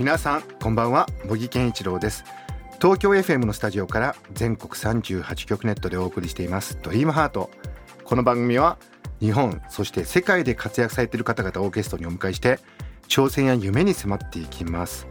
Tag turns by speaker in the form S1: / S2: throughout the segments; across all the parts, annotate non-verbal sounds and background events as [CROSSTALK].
S1: 皆さんこんばんは。茂木健一郎です。東京 FM のスタジオから全国38局ネットでお送りしています。ドリームハート。この番組は日本そして世界で活躍されている方々をゲストにお迎えして挑戦や夢に迫っていきます。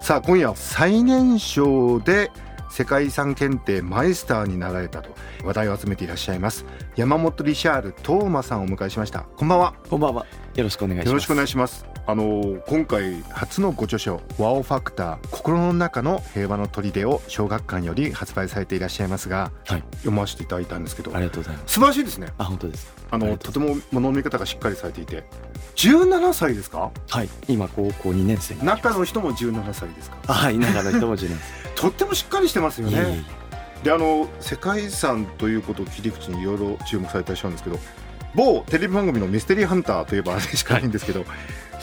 S1: さあ今夜は最年少で世界遺産検定マイスターになられたと話題を集めていらっしゃいます山本リシャールトーマさんをお迎えしました。こんばんは。
S2: こんばんは。よろしくお願いします。
S1: よろしくお願いします。あの今回初のご著書「ワオファクター心の中の平和の砦」を小学館より発売されていらっしゃいますが、
S2: はい
S1: 読ませていただいたんですけど
S2: ありがとうございます。
S1: 素晴らしいですね。
S2: あ、本当です。
S1: あの
S2: と
S1: ても物の見方がしっかりされていて17歳ですか？
S2: はい。今高校2年生。
S1: 中の人も17歳ですか？
S2: あはい。中の人も10年 [LAUGHS]
S1: とってもしっかりしてますよ
S2: 生。いえい
S1: ね。であの世界遺産ということを切り口にいろいろ注目されていらっしゃるんですけど某テレビ番組のミステリーハンターといえばあれしかないんですけど、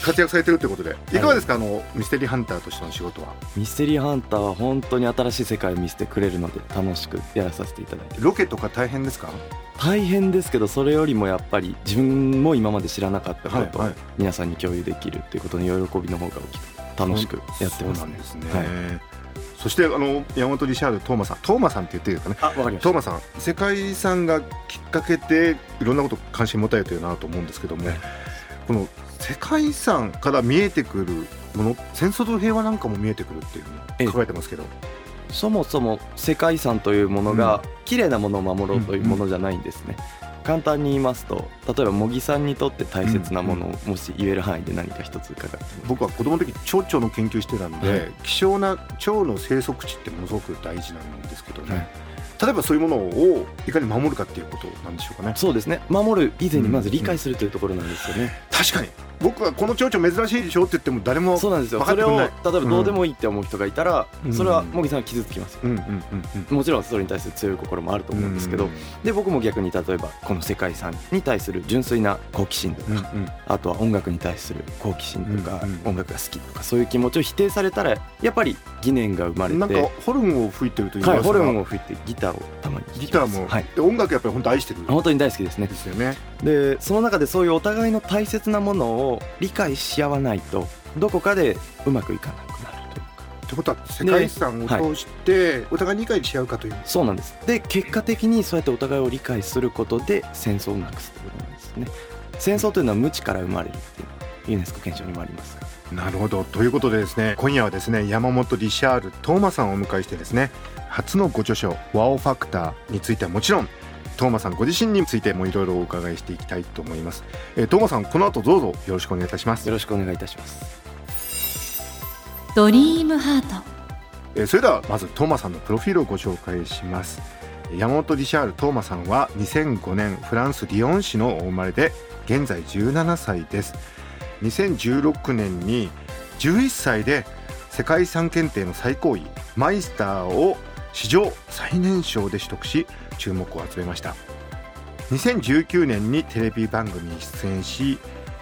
S1: 活躍されてるってことで。い。かがですか、あのミステリーハンターとしての仕事は。
S2: えミステリーハンターは本当に新しい世界を見せてくれるので楽しくやらさせていただいて
S1: ロケとか大変ですか？
S2: 大変ですけどそれよりもやっぱり自分も今まで知らなかったことを
S1: はいはい。
S2: 皆さんに共有できるっていうことの喜びの方が大きく楽しくやってます。ね
S1: んですね、
S2: はい。
S1: そしてあの山本リシャールトーマさん。トーマさんって言っていいですかね。
S2: あわかりまし
S1: トーマさん。世界遺産がきっかけでいろんなこと関心持たれてるなと思うんですけども、
S2: はい。
S1: この世界遺産から見えてくるもの戦争と平和なんかも見えてくるっていう
S2: ええ
S1: ふうに考えてますけど、
S2: そもそも世界遺産というものが綺麗なものを守ろうというものじゃないんですね、簡単に言いますと例えば茂木さんにとって大切なものをもし言える範囲で何か一つ伺っても。
S1: 僕は子供の時蝶々の研究してたんで、
S2: はい。
S1: 希少な蝶の生息地ってものすごく大事なんですけどね、
S2: はい。
S1: 例えばそういうものをいかに守るかっていうことなんでしょうかね。
S2: そうですね。守る以前にまず理解するというところなんですよね、
S1: 確かに。僕はこの蝶々珍しいでしょって言っても誰も
S2: そうなんですよ。それを例えばどうでもいいって思う人がいたら、
S1: うん。
S2: それは茂木さんは傷つきますよ、
S1: うんうんうんうん。
S2: もちろんそれに対する強い心もあると思うんですけど、で僕も逆に例えばこの世界遺産に対する純粋な好奇心とか、
S1: うんうん。
S2: あとは音楽に対する好奇心とか、
S1: うんうん
S2: 音楽が好きとかそういう気持ちを否定されたらやっぱり疑念が生まれて
S1: なんかホルンを吹いてるという
S2: はい、ホルン
S1: を
S2: を吹いてギターをたまに
S1: ギターも、
S2: はい、
S1: で音楽やっぱり本当愛してる。ん
S2: 本当に大好きですね。
S1: ですよね。
S2: でその中でそういうお互いの大切なものを理解し合わないとどこかでうまくいかなくなるというか。
S1: ってことは世界遺産を通してお互いに理解し合うかという、
S2: そうなんです。で結果的にそうやってお互いを理解することで戦争をなくすということなんですね。戦争というのは無知から生まれるっていうユネスコ憲章にもありますが。
S1: なるほど。ということでですね今夜はですね山本リシャールトーマさんをお迎えしてですね初のご著書「ワオファクター」についてはもちろんトーマさんご自身についてもいろいろお伺いしていきたいと思います、えー、トーマさんこの後どうぞよろしくお願いいたします。
S2: よろしくお願いいたします。
S3: ドリームハート。
S1: えーそれではまずトーマさんのプロフィールをご紹介します。山本リシャール・トーマさんは2005年フランス・リヨン市のお生まれで現在17歳です。2016年に11歳で世界遺産検定の最高位マイスターを史上最年少で取得し注目を集めました。2019年にテレビ番組に出演し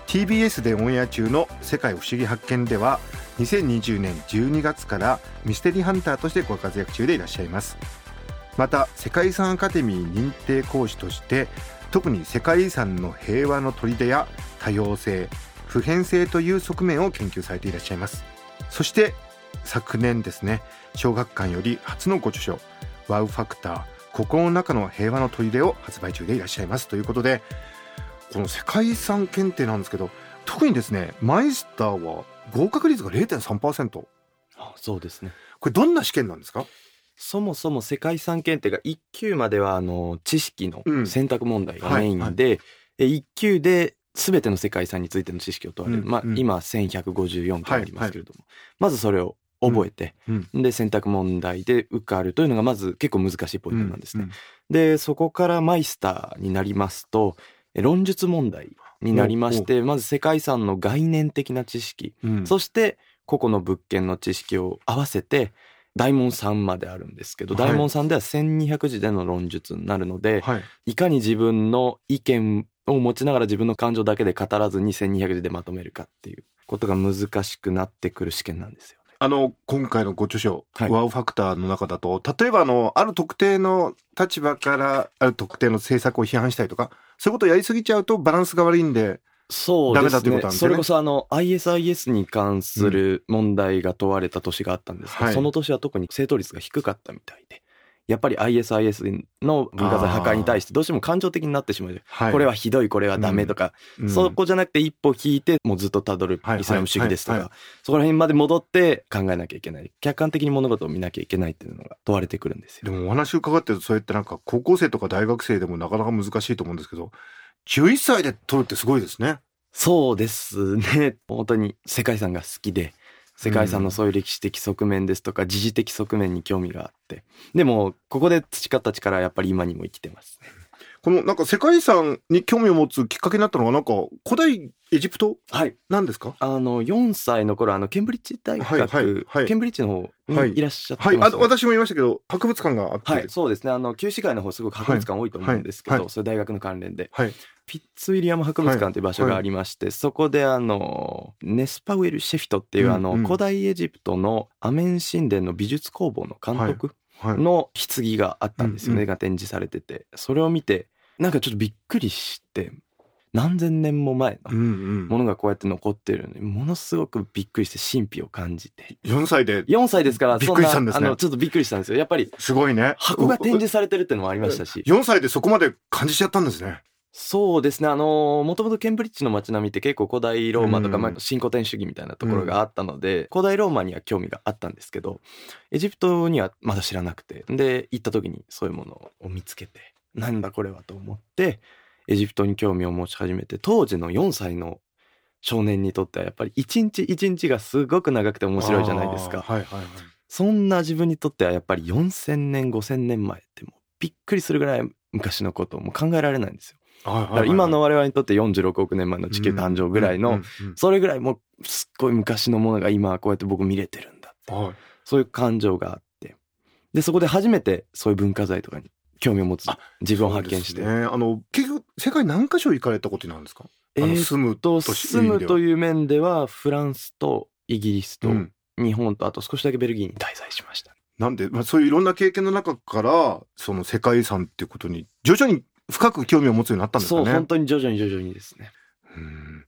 S1: TBS でオンエア中の「世界不思議発見」では2020年12月からミステリーハンターとしてご活躍中でいらっしゃいます。また世界遺産アカデミー認定講師として特に世界遺産の平和の砦や多様性普遍性という側面を研究されていらっしゃいます。そして昨年ですね小学館より初のご著書「ワウファクター心の中の平和の砦」を発売中でいらっしゃいますということでこの世界遺産検定なんですけど特にですねマイスターは合格率が0.3%こ
S2: あそうですね。
S1: れどんな試験なんですか？
S2: そもそも世界遺産検定が1級まではあの知識の
S1: うん。
S2: 選択問題が
S1: はい
S2: メインで、え1級で全ての世界遺産についての知識を問われる、まあ今1154件ありますけれども、まずそれを覚えて、
S1: うん。
S2: で選択問題で受かるというのがまず結構難しいポイントなんですね。
S1: うん
S2: でそこからマイスターになりますとえ論述問題になりましてまず世界遺産の概念的な知識、
S1: うん。
S2: そして個々の物件の知識を合わせて大門3まであるんですけど、
S1: はい。
S2: 大門3では1200字での論述になるので、
S1: はい。
S2: いかに自分の意見を持ちながら自分の感情だけで語らずに1200字でまとめるかっていうことが難しくなってくる試験なんですよ。ね。
S1: あの今回のご著書「
S2: はい。
S1: ワウファクター」の中だと例えばあのある特定の立場からある特定の政策を批判したりとかそういうことをやりすぎちゃうとバランスが悪いんで
S2: そうです
S1: ダメだというこ
S2: ね。それこそあの ISIS に関する問題が問われた年があったんですが、
S1: はい。
S2: その年は特に正答率が低かったみたいでやっぱり ISIS の文化財破壊に対してどうしても感情的になってしまう、
S1: はい。
S2: これはひどいこれはダメとか、
S1: うん。
S2: そこじゃなくて一歩引いてもうずっとたどる
S1: はい
S2: イスラム主義ですとか、そこら辺まで戻って考えなきゃいけない。客観的に物事を見なきゃいけないっていうのが問われてくるんですよ。
S1: でもお話伺ってるとそうやってなんか高校生とか大学生でもなかなか難しいと思うんですけど11歳で取るってすごいですね。
S2: そうですね。本当に世界遺産が好きで世界遺産のそういう歴史的側面ですとか時事的側面に興味があって。でもここで培った力はやっぱり今にも生きてますね。[LAUGHS]
S1: このなんか世界遺産に興味を持つきっかけになったのがなんか古代エジプト
S2: はい。
S1: なんですか？
S2: あの4歳の頃あのケンブリッジ大学、
S1: はいはいはい。
S2: ケンブリッジの方
S1: はい。
S2: にいらっしゃって
S1: はい。私も言いましたけど博物館があって
S2: はい、そうですね。あの旧市街の方すごく博物館多いと思うんですけど、
S1: はいはい。
S2: それ大学の関連で。
S1: はい
S2: ピッツウィリアム博物館という場所がありまして、そこであのネスパウエル・シェフィトっていう、あの
S1: うんうん。
S2: 古代エジプトのアメン神殿の美術工房の監督
S1: はい。
S2: の棺があったんですよね、が展示されてて。それを見てなんかちょっとびっくりして何千年も前のものがこうやって残ってるのにものすごくびっくりして神秘を感じて。
S1: 4歳で
S2: 4歳ですから
S1: びっくりしたんです
S2: あのちょっとびっくりしたんですよ。やっぱり
S1: すごいね。
S2: 箱が展示されてるっていうのもありましたし。
S1: 4歳でそこまで感じちゃったんですね
S2: そうですね。あのもともとケンブリッジの街並みって結構古代ローマとか、新古典主義みたいなところがあったので、古代ローマには興味があったんですけどエジプトにはまだ知らなくて。で行った時にそういうものを見つけてなんだこれはと思ってエジプトに興味を持ち始めて当時の4歳の少年にとってはやっぱり一日一日がすごく長くて面白いじゃないですか。
S1: はいはいはい。
S2: そんな自分にとってはやっぱり4,000年5,000年前ってもうびっくりするぐらい昔のことをもう考えられないんですよだから今の我々にとって46億年前の地球誕生ぐらいのそれぐらいもうすっごい昔のものが今こうやって僕見れてるんだって
S1: はい。
S2: そういう感情があって。でそこで初めてそういう文化財とかに興味を持つ
S1: あ
S2: 自分を発見して、
S1: ね、あの結局世界何カ所行かれたことなんですか、住む
S2: と
S1: と
S2: 住むと
S1: う
S2: いう面ではフランスとイギリスと日本とあと少しだけベルギーに滞在しました。
S1: なんで、まあ、そういういろんな経験の中からその世界遺産っていうことに徐々に深く興味を持つようになったんですかね。
S2: そう本当に徐々に徐々にですね。
S1: うん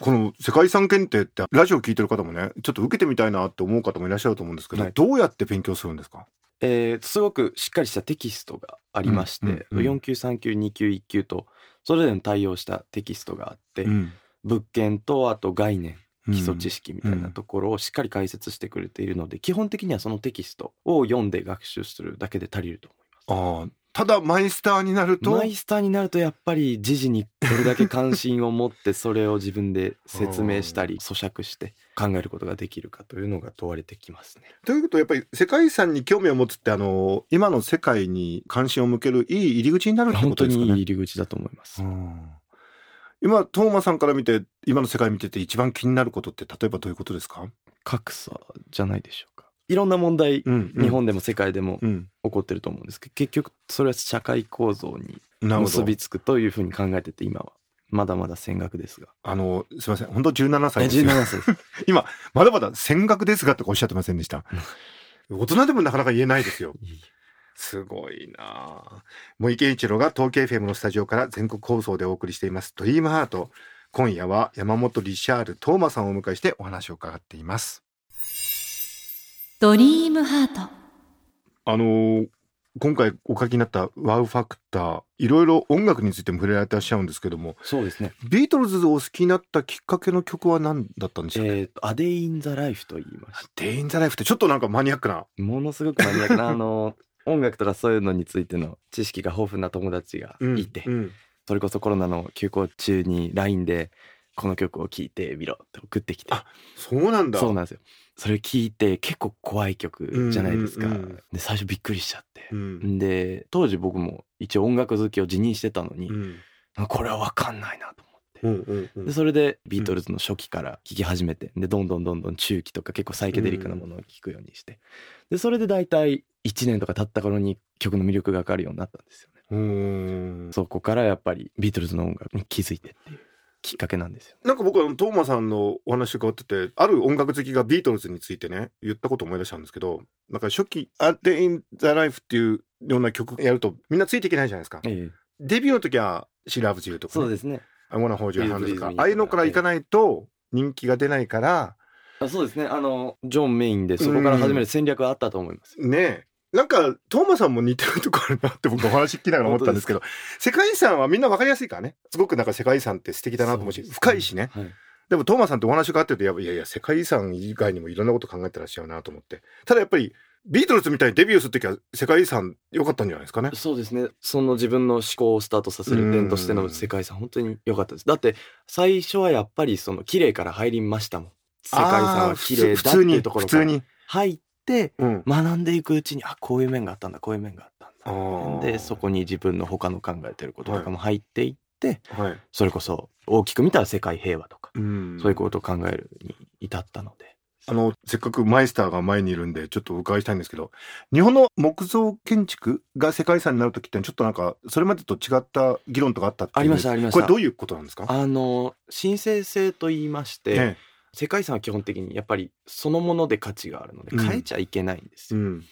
S1: この世界遺産検定ってラジオ聞いてる方もねちょっと受けてみたいなって思う方もいらっしゃると思うんですけど、
S2: はい
S1: どうやって勉強するんですか？
S2: えーすごくしっかりしたテキストがありまして、
S1: うんうんうん
S2: 4級3級2級1級とそれぞれに対応したテキストがあって、
S1: うん
S2: 物件とあと概念
S1: うん
S2: 基礎知識みたいなところをしっかり解説してくれているので、基本的にはそのテキストを読んで学習するだけで足りると思います。
S1: ああただマイスターになると？
S2: マイスターになるとやっぱり時事にどれだけ関心を持ってそれを自分で説明したり咀嚼して考えることができるかというのが問われてきますね。
S1: ということはやっぱり世界遺産に興味を持つってあの今の世界に関心を向けるいい入り口になるってことですかね？
S2: にいい入り口だと思います。
S1: うん今トーマさんから見て今の世界見てて一番気になることって例えばどういうことですか、
S2: 格差じゃないでしょうか。いろんな問題、
S1: うん
S2: 日本でも世界でも
S1: うん。
S2: 起こってると思うんですけど結局それは社会構造に結びつくというふうに考えてて今は。まだまだ戦学ですが。
S1: あのすいません。本当17歳
S2: え
S1: ですよ。
S2: 17歳です。[LAUGHS]
S1: 今まだまだ戦学ですがっておっしゃってませんでした。大人でもなかなか言えないですよ。すごいな。あ森健一郎が東京 FM のスタジオから全国放送でお送りしています。ドリームハート。今夜は山本リシャールトーマさんをお迎えしてお話を伺っています
S3: ドリームハート
S1: あのー今回お書きになったワウファクターいろいろ音楽についても触れられてらっしゃるんですけども
S2: そうですね。
S1: ビートルズをお好きになったきっかけの曲は何だったんでしょうか、
S2: えーと、アデイ・イン・ザ・ライフと言いまし
S1: デイン・ザ・ライフってちょっとなんかマニアックな
S2: て、ものすごくマニアックな、あの、音楽とかそういうのについての知識が豊富な友達がいて、
S1: うん
S2: それこそコロナの休校中に LINE で、この曲を聴いてみろって送ってきて、
S1: あそうなんだ
S2: そうなんですよ。それ聴いて結構怖い曲じゃないですか。
S1: うんうんうん。
S2: で、最初びっくりしちゃって。
S1: うん。
S2: で、当時僕も一応音楽好きを自認してたのに、
S1: うん。
S2: これはわかんないなと思って。
S1: うんうんうん。
S2: でそれでビートルズの初期から聴き始めて。でどんどんどんどん中期とか結構サイケデリックなものを聴くようにして。でそれで大体1年とか経った頃に曲の魅力が分かるようになったんですよね。そこからやっぱりビートルズの音楽に気づいてっていうきっかけなんですよ。
S1: なんか僕はトーマさんのお話伺っててある音楽好きがビートルズについてね言ったことを思い出したんですけどなんか初期「A Day in the Life」っていうような曲やるとみんなついていけないじゃないですか。
S2: ええ。
S1: デビューの時は「She Loves You」とか、ね、
S2: そうですね。
S1: I wanna hold your hand と
S2: Please
S1: か
S2: Please Me
S1: ああいうのからいかないと人気が出ないから。
S2: あそうですね。あのジョンメインでそこから始める戦略はあったと思います。
S1: ねえなんかトーマさんも似てるとこあるなって僕お話聞きながら思ったんですけど世界遺産はみんな分かりやすいからね。すごくなんか世界遺産って素敵だなと思うし深いしね。
S2: はい
S1: でもトーマさんってお話があってるとやっぱいやいや世界遺産以外にもいろんなこと考えてらっしゃるなと思って。ただやっぱりビートルズみたいにデビューする時は世界遺産良かったんじゃないですかね。
S2: そうですね。その自分の思考をスタートさせる点としての世界遺産本当に良かったです。だって最初はやっぱりその綺麗から入りましたもん。世界遺産は綺麗だっていうところから
S1: 普通に
S2: 入っ学んでいくうちにあこういう面があったんだこういう面があった
S1: あ
S2: ん
S1: ー。
S2: だでそこに自分の他の考えてることとかも入っていって、
S1: はい。
S2: それこそ大きく見たら世界平和とか、
S1: うん。
S2: そういうことを考えるに至ったので。
S1: あのせっかくマイスターが前にいるんでちょっとお伺いしたいんですけど日本の木造建築が世界遺産になる時ってちょっとなんかそれまでと違った議論とかあったっていう。
S2: ありましたありました。
S1: これどういうことなんですか？
S2: あの申請制と言いまして、
S1: え
S2: 世界遺産は基本的にやっぱりそのもので価値があるので
S1: うん。
S2: 変えちゃいけないんですよ、
S1: うん。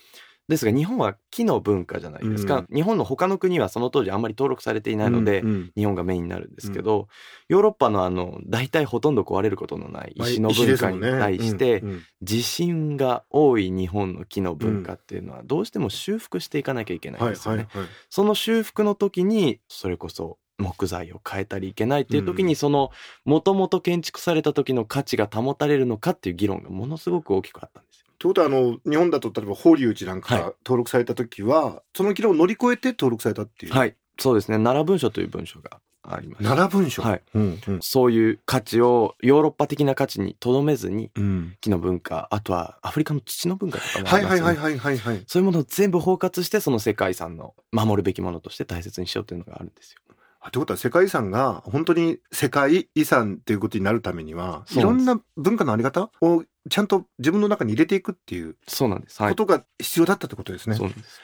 S2: ですが日本は木の文化じゃないですか、日本の他の国はその当時あんまり登録されていないので、
S1: うんうん。
S2: 日本がメインになるんですけど、ヨーロッパのあの大体ほとんど壊れることのない
S1: まあ
S2: 石の文化に対して地震が多い日本の木の文化っていうのはどうしても修復していかなきゃいけないん
S1: はい
S2: ですよね。その修復の時にそれこそ木材を変えたりいけないっていう時
S1: うん。
S2: にそのもともと建築された時の価値が保たれるのかっていう議論がものすごく大きくあったんですよ。
S1: ということはあの日本だと例えば法隆寺なんか
S2: はい。
S1: 登録された時は、その議論を乗り越えて登録されたっていう、
S2: はい。そうですね。奈良文書という文書がありまして
S1: 奈良文書。
S2: はい。
S1: うんうん。
S2: そういう価値をヨーロッパ的な価値にとどめずに
S1: うん。
S2: 木の文化あとはアフリカの土の文化とかもあ
S1: はい
S2: りますよね。
S1: はいはいはいはいはい
S2: そういうものを全部包括してその世界遺産の守るべきものとして大切にしようというのがあるんですよ。
S1: あということは世界遺産が本当に世界遺産っていうことになるためにはいろんな文化のあり方をちゃんと自分の中に入れていくっていう
S2: そうなんです。はい。
S1: ことが必要だったってことですね、
S2: そうなんです。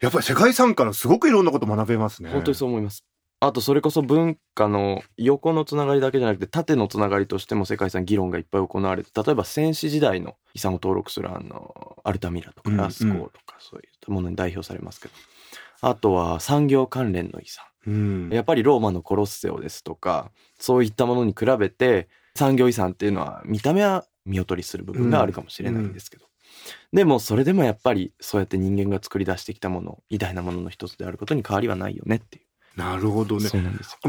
S1: やっぱり世界遺産からすごくいろんなこと学べますね
S2: 本当にそう思います。あとそれこそ文化の横のつながりだけじゃなくて縦のつながりとしても世界遺産議論がいっぱい行われて例えば戦死時代の遺産を登録するあのアルタミラとか
S1: うん
S2: ラスコーとかそういったものに代表されますけど、あとは産業関連の遺産
S1: うん。
S2: やっぱりローマのコロッセオですとかそういったものに比べて産業遺産っていうのは見た目は見劣りする部分があるかもしれないんですけど、でもそれでもやっぱりそうやって人間が作り出してきたもの偉大なものの一つであることに変わりはないよねっていう、
S1: なるほどね。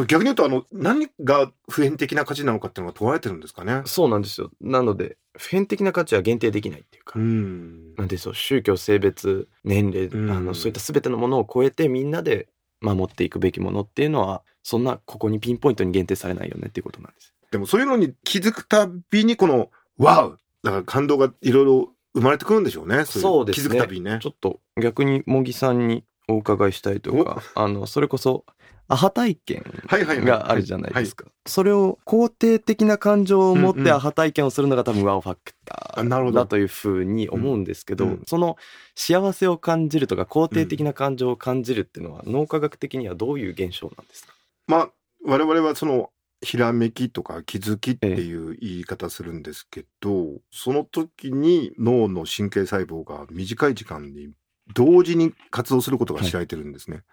S1: 逆に言うとあの何が普遍的な価値なのかっていうのが問われてるんですかね？
S2: そうなんですよ。なので普遍的な価値は限定できないっていうか、
S1: ん。
S2: なんでそう宗教性別年齢、
S1: うん。
S2: あのそういった全てのものを超えてみんなで守っていくべきものっていうのはそんなここにピンポイントに限定されないよねっていうことなんです。
S1: でもそういうのに気づくたびにこの「ワウ!」だから感動がいろいろ生まれてくるんでしょうね。い
S2: そうですね。
S1: 気づくたびにね。
S2: ちょっと逆に茂木さんにお伺いしたいとかあのそれこそアハ体験
S1: はいはいはい。
S2: があるじゃないですか、それを肯定的な感情を持ってアハ体験をするのが多分ワオファクターだというふうに思うんですけど、その幸せを感じるとか肯定的な感情を感じるっていうのは脳科学的にはどういう現象なんですか、
S1: まあ我々はそのひらめきとか気づきっていう言い方するんですけど、その時に脳の神経細胞が短い時間に同時に活動することが知られてるんですね。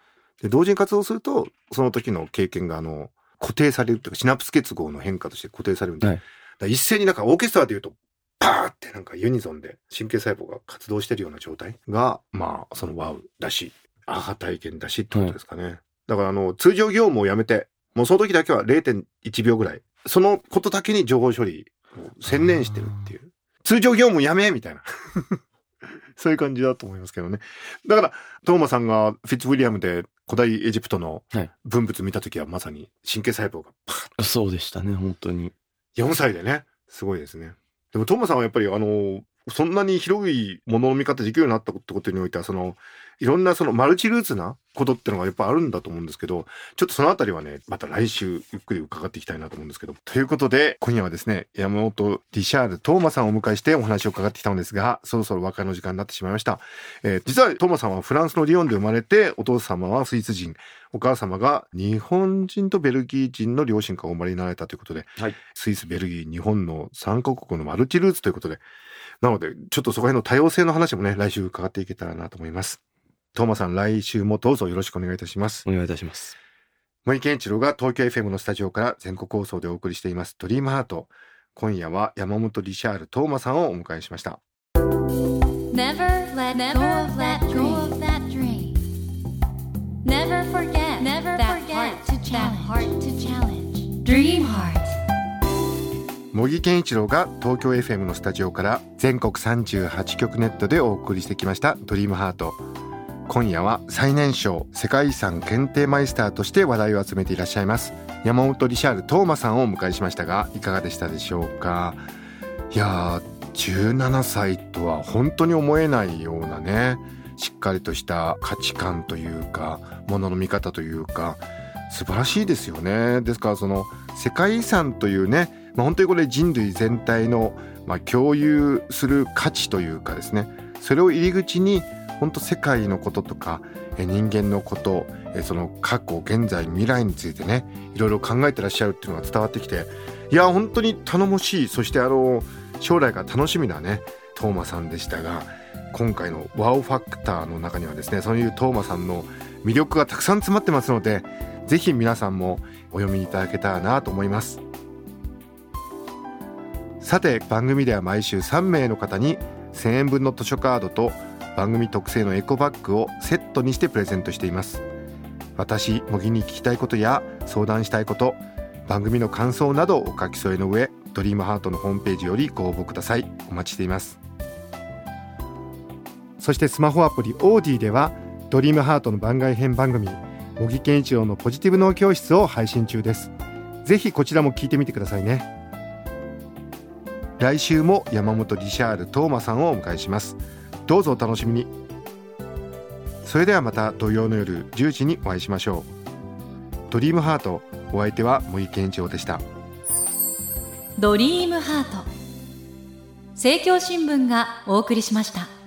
S1: で同時に活動するとその時の経験があの固定されるというかシナプス結合の変化として固定されるんで、
S2: はい。
S1: 一斉になんかオーケストラでいうとパーってなんかユニゾンで神経細胞が活動してるような状態がまあそのワウだしアハ体験だしってことですかね。だからあの通常業務をやめてもうその時だけは0.1秒ぐらいそのことだけに情報処理を専念してるっていう。通常業務やめみたいな。[LAUGHS] そういう感じだと思いますけどね。だからトーマさんがフィッツウィリアムで古代エジプトの
S2: はい。
S1: 文物見た時はまさに神経細胞がパ
S2: そうでしたね本当に。
S1: 4歳でね。すごいですね。でもトーマさんはやっぱりあのそんなに広いものの見方できるようになったってことにおいては、その、いろんなそのマルチルーツなことってのがやっぱあるんだと思うんですけど、ちょっとそのあたりはね、また来週ゆっくり伺っていきたいなと思うんですけど。ということで、今夜はですね、山本リシャール・トーマさんをお迎えしてお話を伺ってきたのですが、そろそろ和解の時間になってしまいました。えー、実はトーマさんはフランスのリヨンで生まれて、お父様はスイス人、お母様が日本人とベルギー人の両親からお生まれになられたということで、はい、スイス、ベルギー、日本の3カ国のマルチルーツということで、なので、ちょっとそこら辺の多様性の話もね、来週伺っていけたらなと思います。トーマさん、来週もどうぞよろしくお願いいたします。
S2: お願いいたします。
S1: 森健一郎が東京 FM のスタジオから全国放送でお送りしていますドリームハート。今夜は山本リシャール・トーマさんをお迎えしました。Never let go of that dream. Never forget, never forget that heart to challenge. Dream Heart. 茂木健一郎が東京 FM のスタジオから全国38局ネットでお送りしてきました「ドリームハート。今夜は最年少世界遺産検定マイスターとして話題を集めていらっしゃいます。山本リシャール・トーマさんをお迎えしましたがいかがでしたでしょうか？いやー17歳とは本当に思えないようなねしっかりとした価値観というかものの見方というか素晴らしいですよね。ですからその世界遺産というね、まあ、本当にこれ人類全体の、まあ、共有する価値というかですねそれを入り口に本当世界のこととか人間のことその過去現在未来についてねいろいろ考えてらっしゃるっていうのが伝わってきていや本当に頼もしいそしてあの将来が楽しみなねトーマさんでしたが今回のワオファクターの中にはですねそういうトーマさんの魅力がたくさん詰まってますのでぜひ皆さんもお読みいただけたらなと思います。さて番組では毎週3名の方に1000円分の図書カードと番組特製のエコバッグをセットにしてプレゼントしています。私茂木に聞きたいことや相談したいこと番組の感想などお書き添えの上ドリームハートのホームページよりご応募ください。お待ちしています。そしてスマホアプリオーディではドリームハートの番外編番組茂木健一郎のポジティブ脳教室を配信中です。ぜひこちらも聞いてみてくださいね。来週も山本リシャール・トーマさんをお迎えします。どうぞお楽しみに。それではまた土曜の夜10時にお会いしましょう。ドリームハートお相手は森健一郎でした。
S3: ドリームハート。政教新聞がお送りしました。